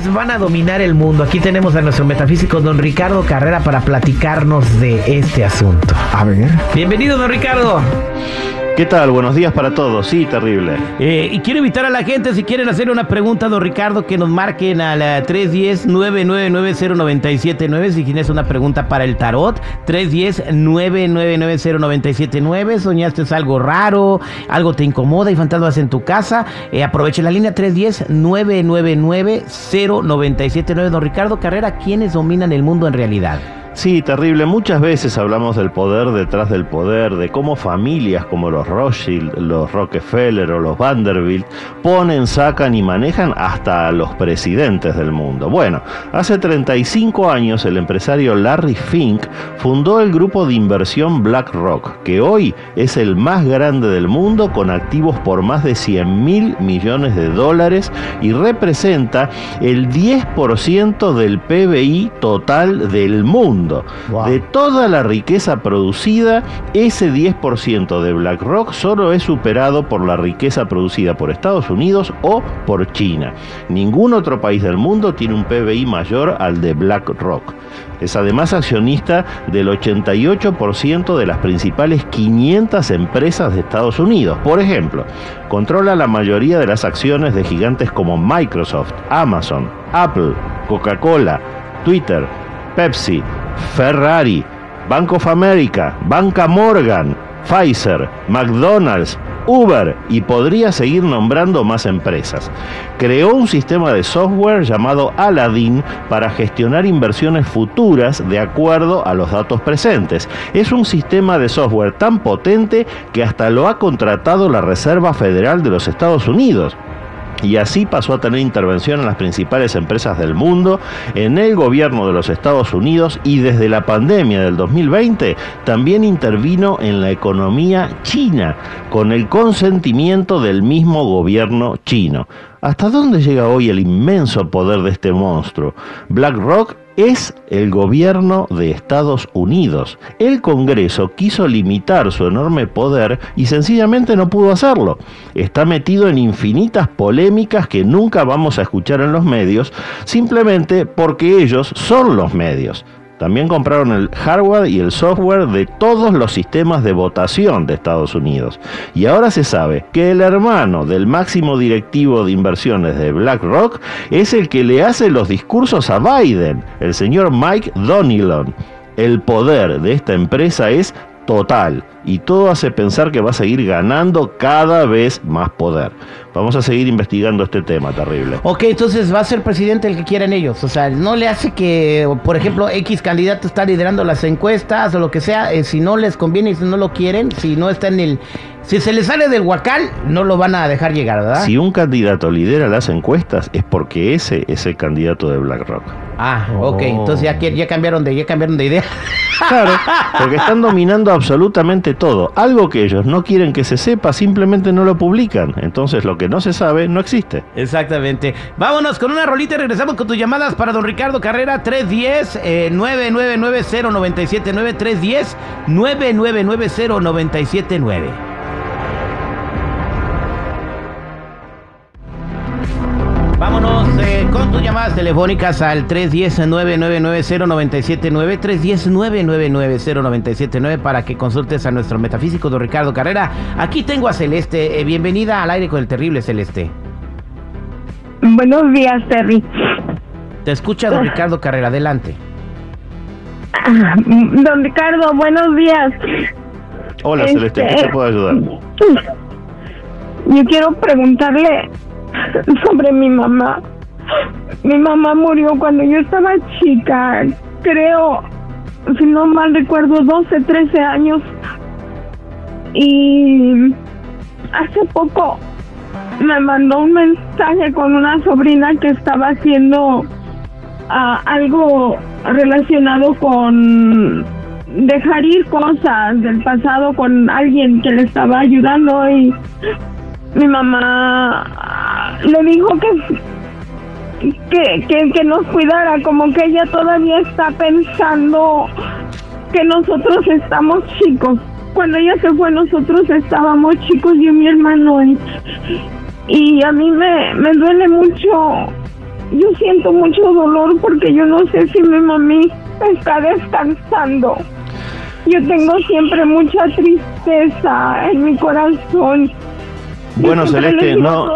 ¿Quiénes van a dominar el mundo? Aquí tenemos a nuestro metafísico don Ricardo Carrera para platicarnos de este asunto. A ver. Bienvenido, don Ricardo. ¿Qué tal? Buenos días para todos. Sí, terrible. Eh, y quiero invitar a la gente, si quieren hacer una pregunta, don Ricardo, que nos marquen a la 310-999-0979. Si tienes una pregunta para el tarot, 310-999-0979. Soñaste algo raro, algo te incomoda y fantasmas en tu casa. Eh, aproveche la línea 310-999-0979. Don Ricardo Carrera, ¿quiénes dominan el mundo en realidad? Sí, terrible. Muchas veces hablamos del poder detrás del poder, de cómo familias como los Rothschild, los Rockefeller o los Vanderbilt ponen, sacan y manejan hasta a los presidentes del mundo. Bueno, hace 35 años el empresario Larry Fink fundó el grupo de inversión BlackRock, que hoy es el más grande del mundo con activos por más de 100 mil millones de dólares y representa el 10% del PBI total del mundo. De toda la riqueza producida, ese 10% de BlackRock solo es superado por la riqueza producida por Estados Unidos o por China. Ningún otro país del mundo tiene un PBI mayor al de BlackRock. Es además accionista del 88% de las principales 500 empresas de Estados Unidos. Por ejemplo, controla la mayoría de las acciones de gigantes como Microsoft, Amazon, Apple, Coca-Cola, Twitter, Pepsi, Ferrari, Bank of America, Banca Morgan, Pfizer, McDonald's, Uber y podría seguir nombrando más empresas. Creó un sistema de software llamado Aladdin para gestionar inversiones futuras de acuerdo a los datos presentes. Es un sistema de software tan potente que hasta lo ha contratado la Reserva Federal de los Estados Unidos y así pasó a tener intervención en las principales empresas del mundo, en el gobierno de los Estados Unidos y desde la pandemia del 2020 también intervino en la economía china, con el consentimiento del mismo gobierno chino. ¿Hasta dónde llega hoy el inmenso poder de este monstruo? BlackRock es el gobierno de Estados Unidos. El Congreso quiso limitar su enorme poder y sencillamente no pudo hacerlo. Está metido en infinitas polémicas que nunca vamos a escuchar en los medios, simplemente porque ellos son los medios. También compraron el hardware y el software de todos los sistemas de votación de Estados Unidos. Y ahora se sabe que el hermano del máximo directivo de inversiones de BlackRock es el que le hace los discursos a Biden, el señor Mike Donilon. El poder de esta empresa es total y todo hace pensar que va a seguir ganando cada vez más poder. Vamos a seguir investigando este tema terrible. Ok, entonces va a ser presidente el que quieran ellos. O sea, no le hace que, por ejemplo, X candidato está liderando las encuestas o lo que sea, eh, si no les conviene y si no lo quieren, si no está en el... Si se le sale del huacal, no lo van a dejar llegar, ¿verdad? Si un candidato lidera las encuestas es porque ese es el candidato de BlackRock. Ah, ok, entonces ya, ya, cambiaron de, ya cambiaron de idea. Claro, porque están dominando absolutamente todo. Algo que ellos no quieren que se sepa, simplemente no lo publican. Entonces lo que no se sabe no existe. Exactamente. Vámonos con una rolita y regresamos con tus llamadas para don Ricardo Carrera 310 eh, 9990 310 9990 llamadas telefónicas al 310-999-0979, 310-999-0979 para que consultes a nuestro metafísico don Ricardo Carrera. Aquí tengo a Celeste. Eh, bienvenida al aire con el terrible Celeste. Buenos días, Terry. Te escucha don Ricardo Carrera, adelante. Don Ricardo, buenos días. Hola, Celeste, ¿qué te puedo ayudar? Yo quiero preguntarle sobre mi mamá. Mi mamá murió cuando yo estaba chica, creo, si no mal recuerdo, 12, 13 años. Y hace poco me mandó un mensaje con una sobrina que estaba haciendo ah, algo relacionado con dejar ir cosas del pasado con alguien que le estaba ayudando y mi mamá le dijo que, que, que, nos cuidara, como que ella todavía está pensando que nosotros estamos chicos. Cuando ella se fue, nosotros estábamos chicos, yo y mi hermano. Y, y a mí me, me duele mucho yo siento mucho dolor porque yo no sé si mi mami está descansando. Yo tengo siempre mucha tristeza en mi corazón. Bueno, Celeste, no,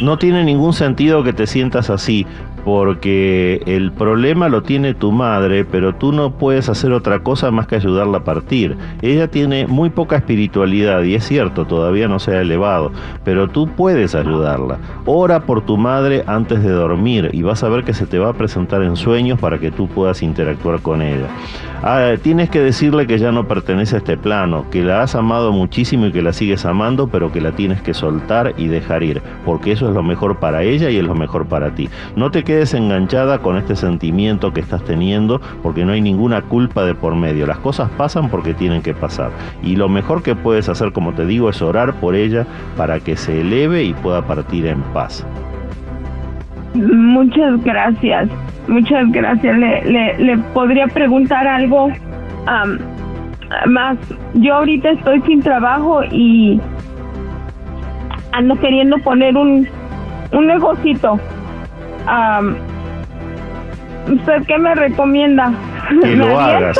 no tiene ningún sentido que te sientas así porque el problema lo tiene tu madre, pero tú no puedes hacer otra cosa más que ayudarla a partir. Ella tiene muy poca espiritualidad y es cierto, todavía no se ha elevado, pero tú puedes ayudarla. Ora por tu madre antes de dormir y vas a ver que se te va a presentar en sueños para que tú puedas interactuar con ella. Ah, tienes que decirle que ya no pertenece a este plano, que la has amado muchísimo y que la sigues amando, pero que la tienes que soltar y dejar ir, porque eso es lo mejor para ella y es lo mejor para ti. No te quedes enganchada con este sentimiento que estás teniendo, porque no hay ninguna culpa de por medio. Las cosas pasan porque tienen que pasar. Y lo mejor que puedes hacer, como te digo, es orar por ella para que se eleve y pueda partir en paz. Muchas gracias, muchas gracias. Le, le, podría preguntar algo más. Yo ahorita estoy sin trabajo y ando queriendo poner un, un negocito. ¿Usted qué me recomienda? Que lo hagas.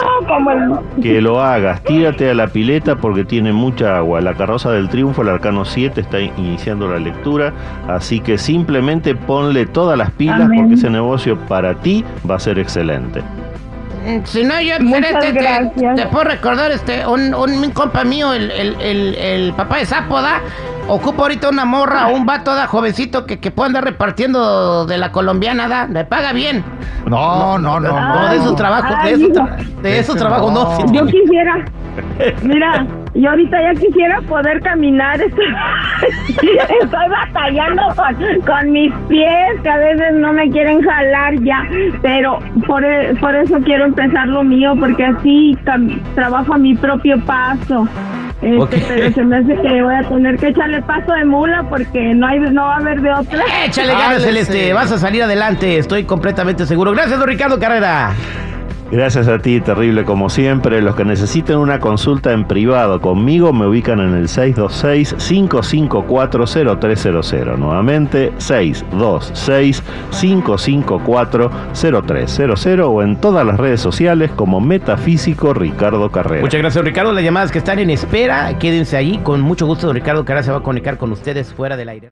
Que lo hagas. Tírate a la pileta porque tiene mucha agua. La carroza del triunfo, el arcano 7, está iniciando la lectura. Así que simplemente ponle todas las pilas porque ese negocio para ti va a ser excelente. Mm, si no, yo te, puedo recordar este un, un, compa mío, el, el, el, el papá de Zapoda ocupo ahorita una morra o un vato da jovencito que, que pueda andar repartiendo de la colombiana, da, me paga bien. No, no, no. No, de su trabajo, de su, de eso trabajo no. Yo quisiera, mira, yo ahorita ya quisiera poder caminar. Estoy, batallando con, con, mis pies, que a veces no me quieren jalar ya, pero por, e, por eso quiero empezar lo mío, porque así trabajo a mi propio paso. Este, Pero se me hace que voy a tener que echarle paso de mula porque no hay no va a haber de otra. Échale ganas, Celeste. Vas a salir adelante, estoy completamente seguro. Gracias, don Ricardo Carrera. Gracias a ti, terrible como siempre. Los que necesiten una consulta en privado conmigo me ubican en el 626-554-0300. Nuevamente, 626-554-0300 o en todas las redes sociales como Metafísico Ricardo Carrera. Muchas gracias, Ricardo. Las llamadas que están en espera, quédense ahí. Con mucho gusto, don Ricardo Carrera se va a conectar con ustedes fuera del aire.